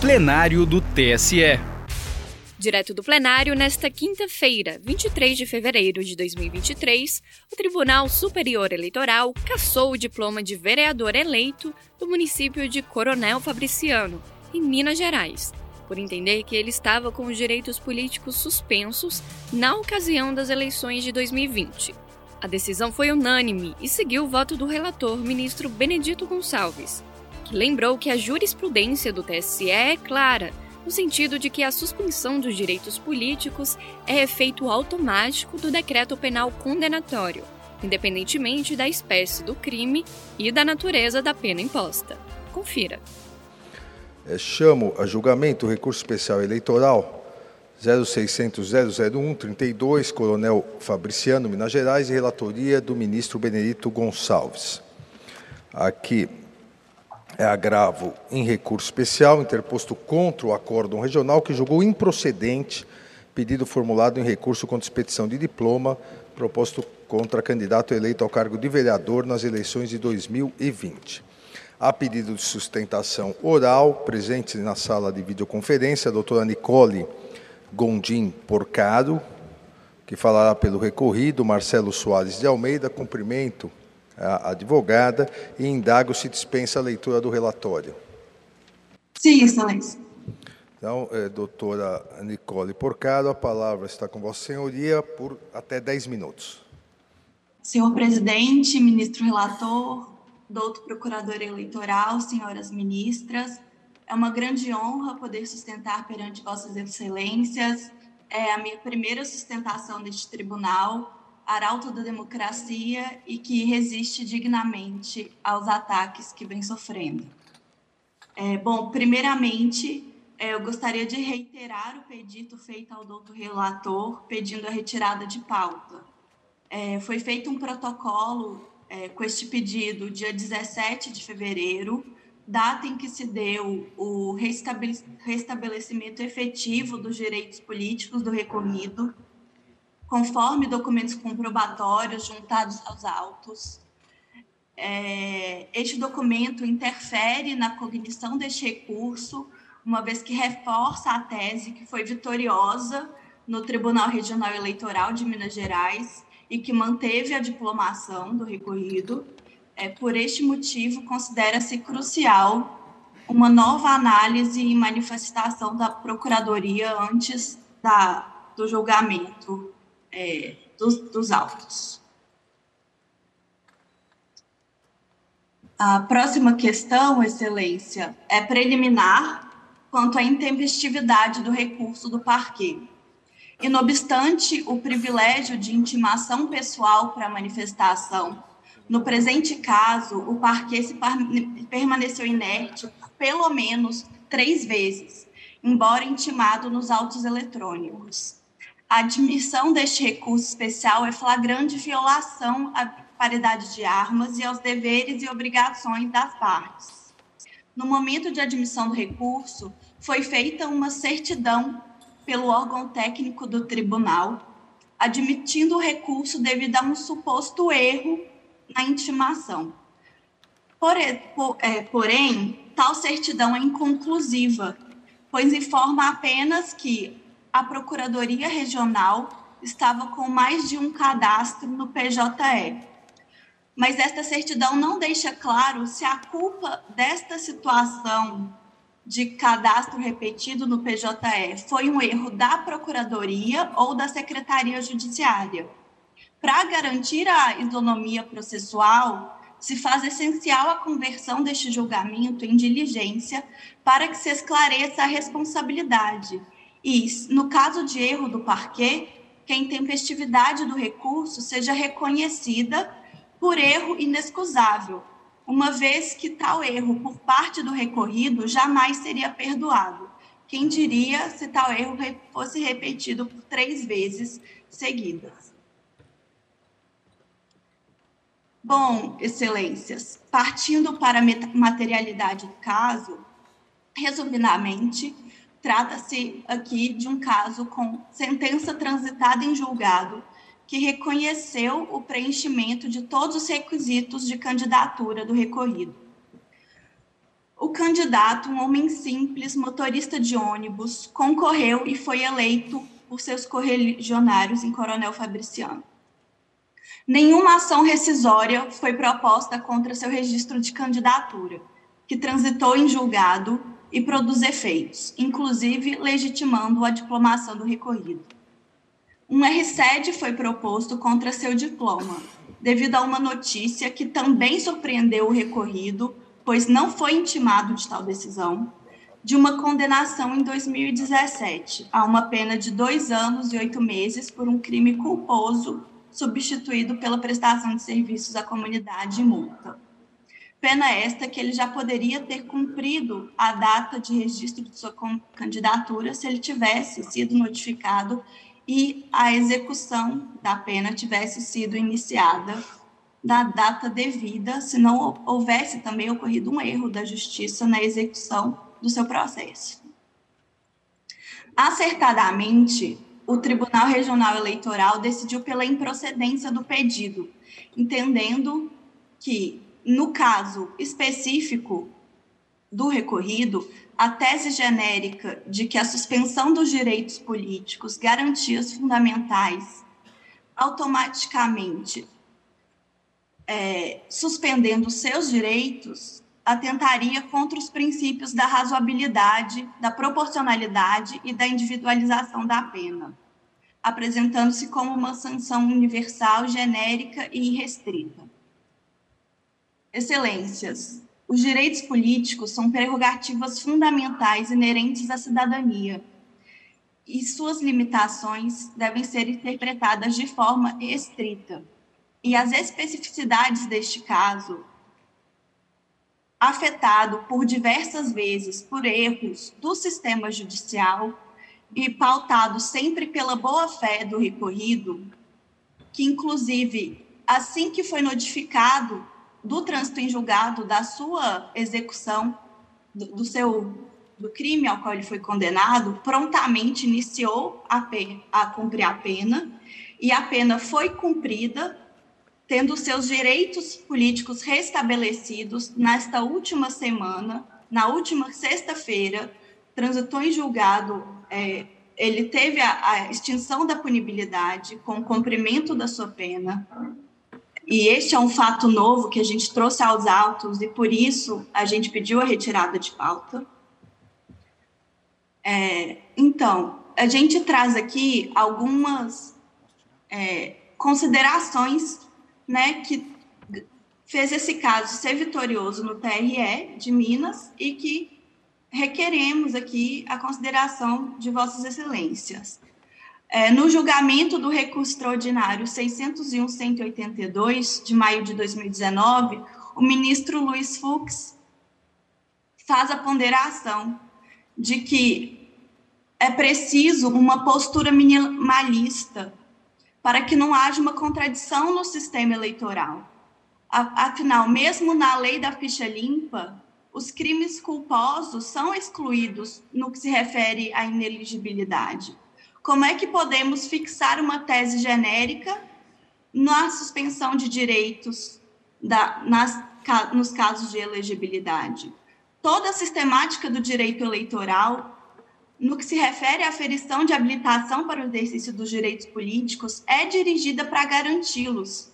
plenário do TSE. Direto do plenário, nesta quinta-feira, 23 de fevereiro de 2023, o Tribunal Superior Eleitoral cassou o diploma de vereador eleito do município de Coronel Fabriciano, em Minas Gerais, por entender que ele estava com os direitos políticos suspensos na ocasião das eleições de 2020. A decisão foi unânime e seguiu o voto do relator, ministro Benedito Gonçalves, lembrou que a jurisprudência do TSE é clara no sentido de que a suspensão dos direitos políticos é efeito automático do decreto penal condenatório, independentemente da espécie do crime e da natureza da pena imposta. Confira. É, chamo a julgamento o recurso especial eleitoral 0600 001 32, Coronel Fabriciano, Minas Gerais, e relatoria do ministro Benedito Gonçalves. Aqui é agravo em recurso especial interposto contra o acórdão regional que julgou improcedente pedido formulado em recurso contra expedição de diploma proposto contra candidato eleito ao cargo de vereador nas eleições de 2020. Há pedido de sustentação oral, presente na sala de videoconferência, a doutora Nicole Gondim Porcaro, que falará pelo recorrido, Marcelo Soares de Almeida, cumprimento a advogada e indago se dispensa a leitura do relatório. Sim, excelência. Então, é, doutora Nicole Porcaro, a palavra está com Vossa Senhoria por até 10 minutos. Senhor presidente, ministro relator, doutor procurador eleitoral, senhoras ministras, é uma grande honra poder sustentar perante Vossas Excelências é a minha primeira sustentação neste tribunal arauto da democracia e que resiste dignamente aos ataques que vem sofrendo. É, bom, primeiramente, é, eu gostaria de reiterar o pedido feito ao doutor relator pedindo a retirada de pauta. É, foi feito um protocolo é, com este pedido dia 17 de fevereiro, data em que se deu o restabelecimento efetivo dos direitos políticos do recorrido, conforme documentos comprobatórios juntados aos autos. É, este documento interfere na cognição deste recurso, uma vez que reforça a tese que foi vitoriosa no Tribunal Regional Eleitoral de Minas Gerais e que manteve a diplomação do recorrido. É, por este motivo, considera-se crucial uma nova análise e manifestação da Procuradoria antes da, do julgamento é, dos, dos autos. A próxima questão, Excelência, é preliminar quanto à intempestividade do recurso do parquê. E, não obstante o privilégio de intimação pessoal para manifestação, no presente caso, o parquê se permaneceu inerte pelo menos três vezes, embora intimado nos autos eletrônicos. A admissão deste recurso especial é flagrante violação à paridade de armas e aos deveres e obrigações das partes. No momento de admissão do recurso, foi feita uma certidão pelo órgão técnico do tribunal, admitindo o recurso devido a um suposto erro na intimação. É, porém, tal certidão é inconclusiva, pois informa apenas que a Procuradoria Regional estava com mais de um cadastro no PJE. Mas esta certidão não deixa claro se a culpa desta situação de cadastro repetido no PJE foi um erro da Procuradoria ou da Secretaria Judiciária. Para garantir a isonomia processual, se faz essencial a conversão deste julgamento em diligência para que se esclareça a responsabilidade e, no caso de erro do parquê, que a intempestividade do recurso seja reconhecida por erro inexcusável, uma vez que tal erro por parte do recorrido jamais seria perdoado. Quem diria se tal erro fosse repetido por três vezes seguidas? Bom, excelências, partindo para a materialidade do caso, resumidamente, Trata-se aqui de um caso com sentença transitada em julgado que reconheceu o preenchimento de todos os requisitos de candidatura do recorrido. o candidato, um homem simples, motorista de ônibus, concorreu e foi eleito por seus correligionários em Coronel Fabriciano. Nenhuma ação rescisória foi proposta contra seu registro de candidatura, que transitou em julgado e produz efeitos, inclusive legitimando a diplomação do recorrido. Um RSED foi proposto contra seu diploma, devido a uma notícia que também surpreendeu o recorrido, pois não foi intimado de tal decisão, de uma condenação em 2017 a uma pena de dois anos e oito meses por um crime culposo substituído pela prestação de serviços à comunidade e multa. Pena esta que ele já poderia ter cumprido a data de registro de sua candidatura se ele tivesse sido notificado e a execução da pena tivesse sido iniciada na data devida, se não houvesse também ocorrido um erro da justiça na execução do seu processo. Acertadamente, o Tribunal Regional Eleitoral decidiu pela improcedência do pedido, entendendo que, no caso específico do recorrido, a tese genérica de que a suspensão dos direitos políticos, garantias fundamentais, automaticamente é, suspendendo seus direitos, atentaria contra os princípios da razoabilidade, da proporcionalidade e da individualização da pena, apresentando-se como uma sanção universal, genérica e irrestrita. Excelências, os direitos políticos são prerrogativas fundamentais inerentes à cidadania, e suas limitações devem ser interpretadas de forma estrita. E as especificidades deste caso afetado por diversas vezes por erros do sistema judicial e pautado sempre pela boa-fé do recorrido, que inclusive assim que foi notificado do trânsito em julgado da sua execução do, do seu do crime ao qual ele foi condenado, prontamente iniciou a, a cumprir a pena e a pena foi cumprida tendo seus direitos políticos restabelecidos nesta última semana, na última sexta-feira, transitou em julgado, é, ele teve a, a, extinção da punibilidade com o cumprimento da sua pena. E este é um fato novo que a gente trouxe aos autos e por isso a gente pediu a retirada de pauta. É, então, a gente traz aqui algumas é, considerações né, que fez esse caso ser vitorioso no TRE de Minas e que requeremos aqui a consideração de Vossas Excelências. É, no julgamento do recurso extraordinário 601-182, de maio de 2019, o ministro Luiz Fux faz a ponderação de que é preciso uma postura minimalista para que não haja uma contradição no sistema eleitoral. Afinal, mesmo na lei da ficha limpa, os crimes culposos são excluídos no que se refere à ineligibilidade. Como é que podemos fixar uma tese genérica na suspensão de direitos da, nas, nos casos de elegibilidade? Toda a sistemática do direito eleitoral no que se refere à aferição de habilitação para o exercício dos direitos políticos, é dirigida para garanti-los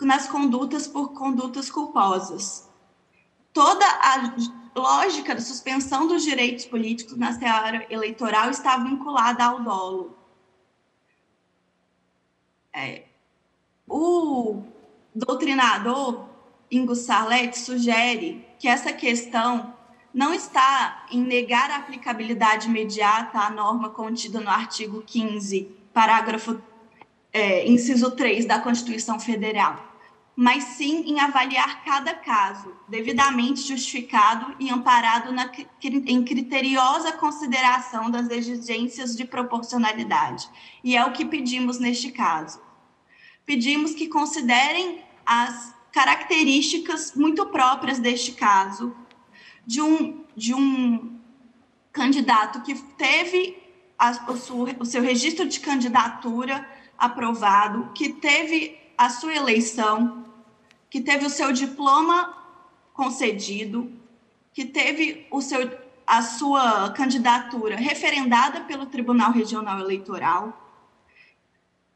nas condutas por condutas culposas. Toda a lógica da suspensão dos direitos políticos na seara eleitoral está vinculada ao dolo. É, o doutrinador Ingo Sarlet sugere que essa questão não está em negar a aplicabilidade imediata à norma contida no artigo 15, parágrafo, é, inciso 3 da Constituição Federal, mas sim em avaliar cada caso, devidamente justificado e amparado na, em criteriosa consideração das exigências de proporcionalidade. E é o que pedimos neste caso. Pedimos que considerem as características muito próprias deste caso, de um, de um candidato que teve a, o, seu, o seu registro de candidatura aprovado, que teve a sua eleição, que teve o seu diploma concedido, que teve o seu, a sua candidatura referendada pelo Tribunal Regional Eleitoral,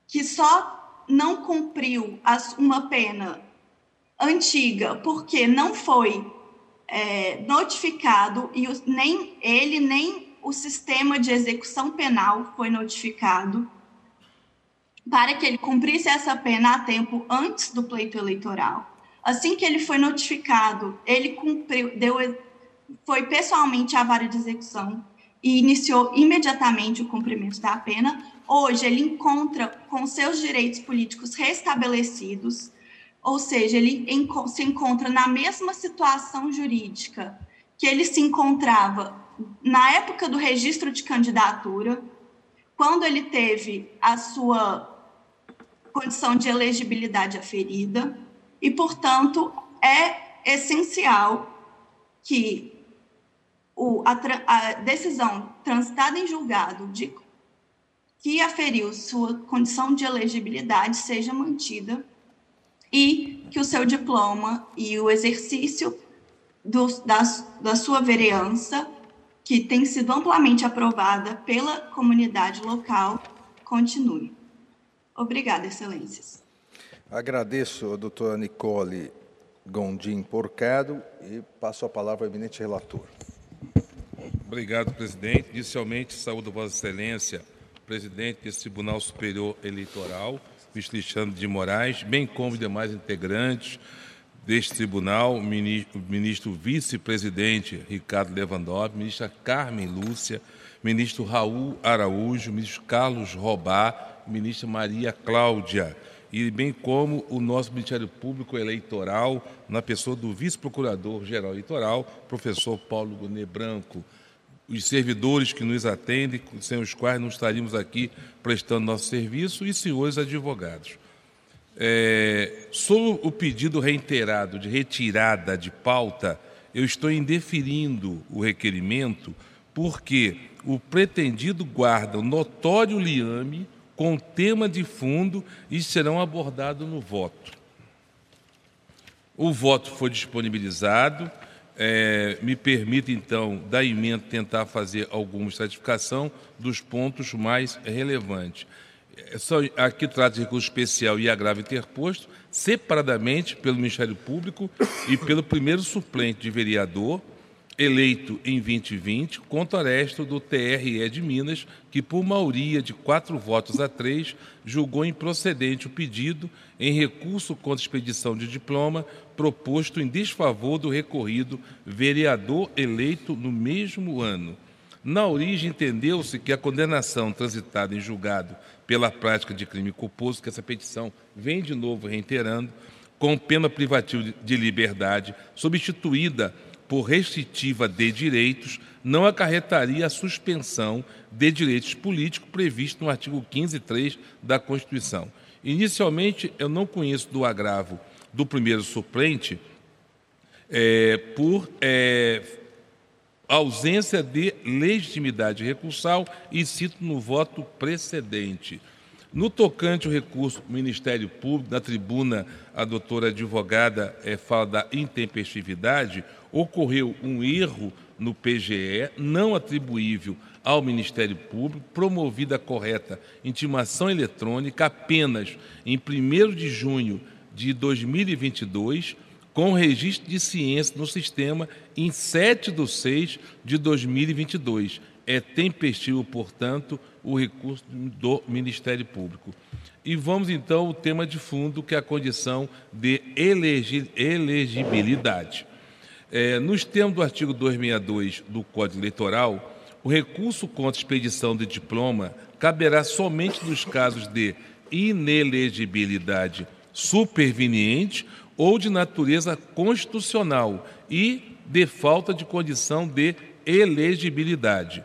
que só não cumpriu as, uma pena antiga porque não foi é, notificado e nem ele nem o sistema de execução penal foi notificado para que ele cumprisse essa pena a tempo antes do pleito eleitoral. Assim que ele foi notificado, ele cumpriu, deu, foi pessoalmente à vara de execução e iniciou imediatamente o cumprimento da pena. Hoje ele encontra com seus direitos políticos restabelecidos, ou seja, ele se encontra na mesma situação jurídica que ele se encontrava na época do registro de candidatura, quando ele teve a sua condição de elegibilidade aferida, e, portanto, é essencial que o, a, a, decisão transitada em julgado de que aferiu sua condição de elegibilidade seja mantida e que o seu diploma e o exercício do, da, da sua vereança, que tem sido amplamente aprovada pela comunidade local, continue. Obrigada, Excelências. Agradeço a doutora Nicole Gondim Porcado e passo a palavra ao eminente relator. Obrigado, presidente. Inicialmente, saúdo Vossa Excelência, presidente desse Tribunal Superior Eleitoral, ministro Alexandre de Moraes, bem como demais integrantes deste tribunal, o ministro, ministro vice-presidente Ricardo Lewandowski, ministra Carmen Lúcia, ministro Raul Araújo, ministro Carlos Robá, ministra Maria Cláudia, e bem como o nosso Ministério Público Eleitoral, na pessoa do Vice-Procurador-Geral Eleitoral, professor Paulo Gonê Branco, os servidores que nos atendem, sem os quais não estaríamos aqui prestando nosso serviço, e senhores advogados. É, sobre o pedido reiterado de retirada de pauta, eu estou indeferindo o requerimento porque o pretendido guarda o notório liame com tema de fundo e serão abordados no voto. O voto foi disponibilizado. É, me permite, então, da emenda, tentar fazer alguma estratificação dos pontos mais relevantes. É só, aqui trata de recurso especial e agravo interposto, separadamente pelo Ministério Público e pelo primeiro suplente de vereador, eleito em 2020, contra o resto do TRE de Minas, que, por maioria de quatro votos a três, julgou improcedente o pedido em recurso contra expedição de diploma proposto em desfavor do recorrido vereador eleito no mesmo ano. Na origem, entendeu-se que a condenação transitada em julgado pela prática de crime culposo, que essa petição vem de novo reiterando, com pena privativa de liberdade, substituída por restritiva de direitos, não acarretaria a suspensão de direitos políticos previsto no artigo 15.3 da Constituição. Inicialmente, eu não conheço do agravo do primeiro suplente é, por é, ausência de legitimidade recursal e cito no voto precedente. No tocante ao recurso do Ministério Público, na tribuna, a doutora advogada é, fala da intempestividade, ocorreu um erro no PGE, não atribuível ao Ministério Público, promovida a correta intimação eletrônica apenas em 1 de junho de 2022, com registro de ciência no sistema em 7 de 6 de 2022. É tempestivo, portanto, o recurso do Ministério Público. E vamos então ao tema de fundo, que é a condição de elegibilidade. É, nos termos do artigo 262 do Código Eleitoral, o recurso contra expedição de diploma caberá somente nos casos de inelegibilidade superveniente ou de natureza constitucional e de falta de condição de elegibilidade.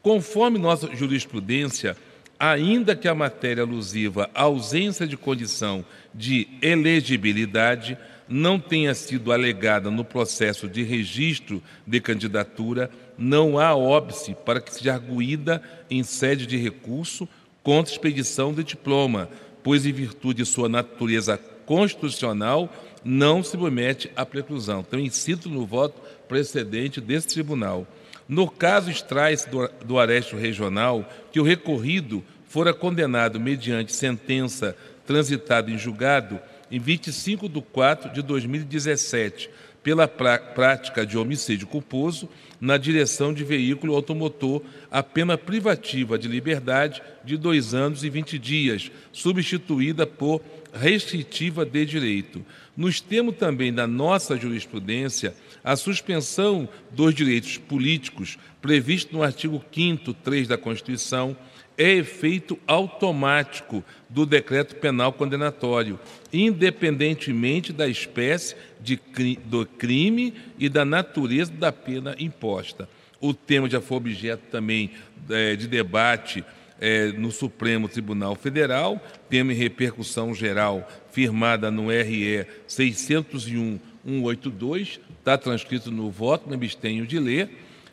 Conforme nossa jurisprudência, ainda que a matéria alusiva à ausência de condição de elegibilidade não tenha sido alegada no processo de registro de candidatura, não há óbice para que seja arguída em sede de recurso contra expedição de diploma, pois, em virtude de sua natureza constitucional não se submete à preclusão. Então, incito no voto precedente desse tribunal. No caso extrai-se do, do aresto regional que o recorrido fora condenado mediante sentença transitada em julgado em 25 de 4 de 2017 pela prática de homicídio culposo na direção de veículo automotor a pena privativa de liberdade de dois anos e 20 dias, substituída por restritiva de direito. Nos termos também da nossa jurisprudência, a suspensão dos direitos políticos, previsto no artigo 5 3 da Constituição, é efeito automático do decreto penal condenatório, independentemente da espécie de, do crime e da natureza da pena imposta. O tema já foi objeto também é, de debate é, no Supremo Tribunal Federal, tema em repercussão geral firmada no RE 601-182, está transcrito no voto, me abstenho de ler,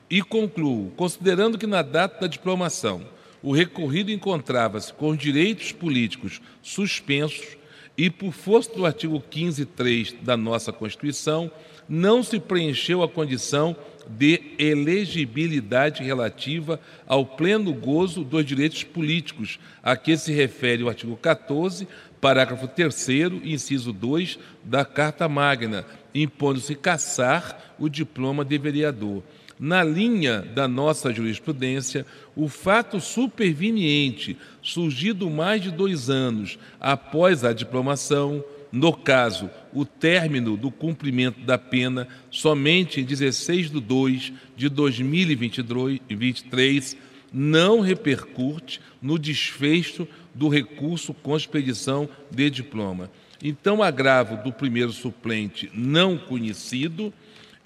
e concluo, considerando que na data da diplomação o recorrido encontrava-se com direitos políticos suspensos e, por força do artigo 15.3 da nossa Constituição, não se preencheu a condição de elegibilidade relativa ao pleno gozo dos direitos políticos, a que se refere o artigo 14, parágrafo 3, inciso 2 da Carta Magna, impondo-se caçar o diploma de vereador. Na linha da nossa jurisprudência, o fato superveniente, surgido mais de dois anos após a diplomação, no caso, o término do cumprimento da pena somente em 16 de 2 de 2023, não repercute no desfecho do recurso com expedição de diploma. Então, agravo do primeiro suplente não conhecido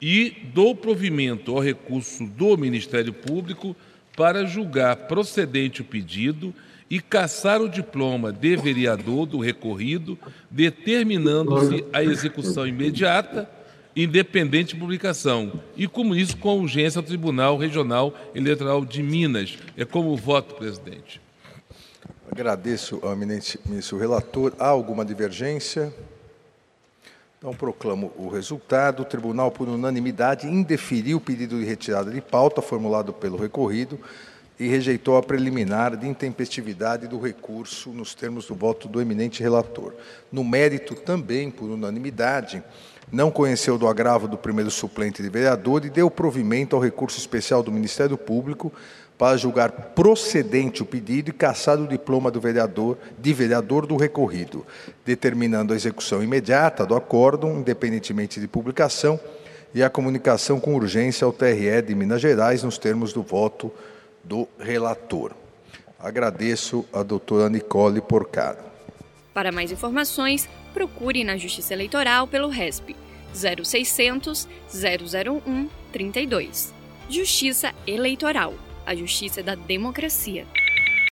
e dou provimento ao recurso do Ministério Público para julgar procedente o pedido e cassar o diploma de vereador do recorrido, determinando-se a execução imediata, independente de publicação, e como isso com urgência ao Tribunal Regional Eleitoral de Minas. É como voto, presidente. Agradeço ao eminente ministro relator. Há alguma divergência? Então, proclamo o resultado. O tribunal, por unanimidade, indeferiu o pedido de retirada de pauta formulado pelo recorrido e rejeitou a preliminar de intempestividade do recurso nos termos do voto do eminente relator. No mérito, também, por unanimidade, não conheceu do agravo do primeiro suplente de vereador e deu provimento ao recurso especial do Ministério Público para julgar procedente o pedido e caçar o diploma do vereador, de vereador do recorrido, determinando a execução imediata do acórdão, independentemente de publicação, e a comunicação com urgência ao TRE de Minas Gerais, nos termos do voto do relator. Agradeço a doutora Nicole Porcaro. Para mais informações, procure na Justiça Eleitoral pelo RESP 0600 001 32. Justiça Eleitoral a justiça da democracia.